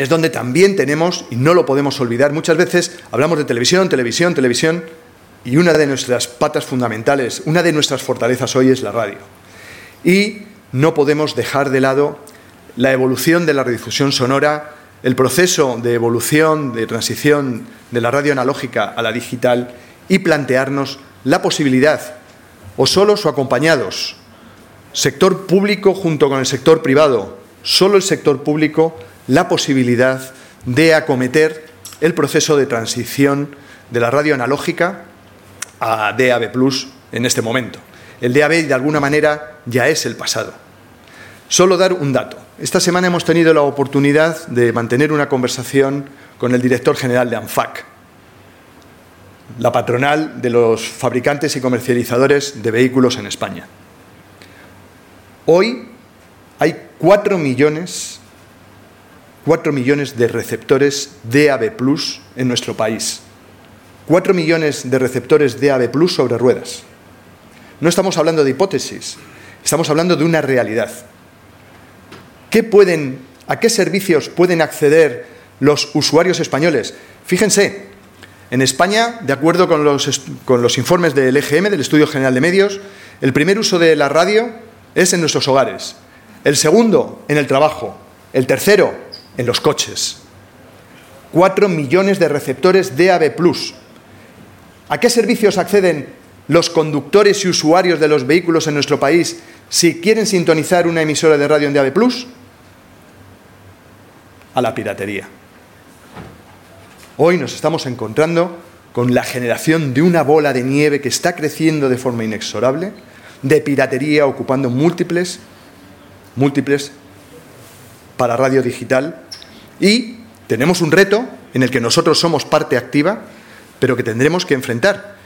es donde también tenemos, y no lo podemos olvidar, muchas veces hablamos de televisión, televisión, televisión, y una de nuestras patas fundamentales, una de nuestras fortalezas hoy es la radio. Y no podemos dejar de lado la evolución de la redifusión sonora, el proceso de evolución, de transición de la radio analógica a la digital y plantearnos la posibilidad, o solos o acompañados, sector público junto con el sector privado, solo el sector público la posibilidad de acometer el proceso de transición de la radio analógica a DAB Plus en este momento. El DAB de alguna manera ya es el pasado. Solo dar un dato. Esta semana hemos tenido la oportunidad de mantener una conversación con el director general de ANFAC, la patronal de los fabricantes y comercializadores de vehículos en España. Hoy hay cuatro millones 4 millones de receptores DAB Plus en nuestro país. 4 millones de receptores DAB Plus sobre ruedas. No estamos hablando de hipótesis, estamos hablando de una realidad. ¿Qué pueden, ¿A qué servicios pueden acceder los usuarios españoles? Fíjense, en España, de acuerdo con los, con los informes del EGM, del Estudio General de Medios, el primer uso de la radio es en nuestros hogares, el segundo en el trabajo, el tercero en los coches. Cuatro millones de receptores DAB+. ¿A qué servicios acceden los conductores y usuarios de los vehículos en nuestro país si quieren sintonizar una emisora de radio en DAB+. A la piratería. Hoy nos estamos encontrando con la generación de una bola de nieve que está creciendo de forma inexorable, de piratería ocupando múltiples, múltiples para radio digital y tenemos un reto en el que nosotros somos parte activa, pero que tendremos que enfrentar.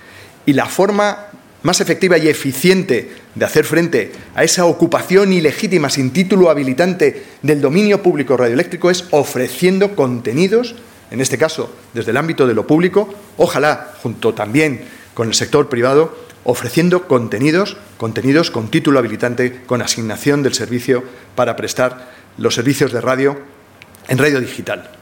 Y la forma más efectiva y eficiente de hacer frente a esa ocupación ilegítima sin título habilitante del dominio público radioeléctrico es ofreciendo contenidos, en este caso desde el ámbito de lo público, ojalá junto también con el sector privado, ofreciendo contenidos, contenidos con título habilitante, con asignación del servicio para prestar los servicios de radio en radio digital.